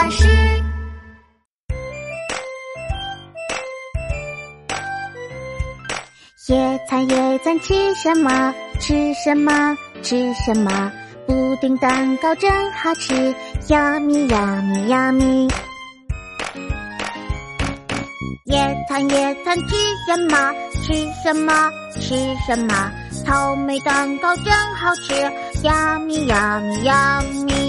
巴士。野餐野餐吃什么？吃什么？吃什么？布丁蛋糕真好吃，呀咪呀咪呀咪。野餐野餐吃什么？吃什么？吃什么？草莓蛋糕真好吃，呀咪呀咪呀咪。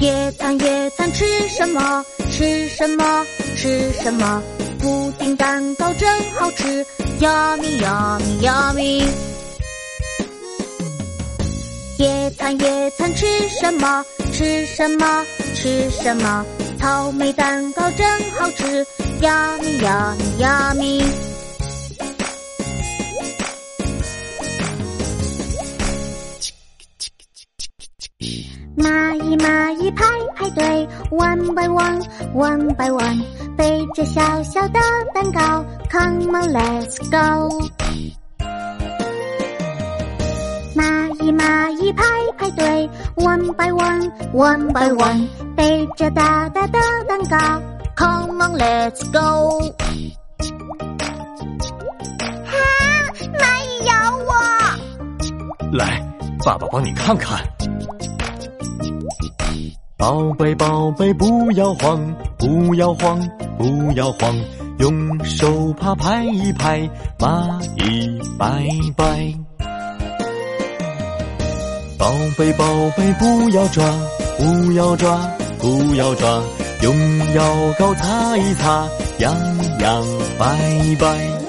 野餐野餐吃什么？吃什么？吃什么？布丁蛋糕真好吃。Yummy yummy yummy。野餐野餐吃什么？吃什么？吃什么？草莓蛋糕真好吃。Yummy yummy yummy。蚂蚁蚂蚁。排排队，one by one，one by one，背着小小的蛋糕，come on let's go。蚂蚁蚂蚁排排队，one by one，one by one，背着大大的蛋糕，come on let's go。啊，蚂蚁咬我！来，爸爸帮你看看。宝贝宝贝，不要慌，不要慌，不要慌，用手帕拍一拍，蚂蚁拜拜。宝贝宝贝，不要抓，不要抓，不要抓，用药膏擦一擦，痒痒拜拜。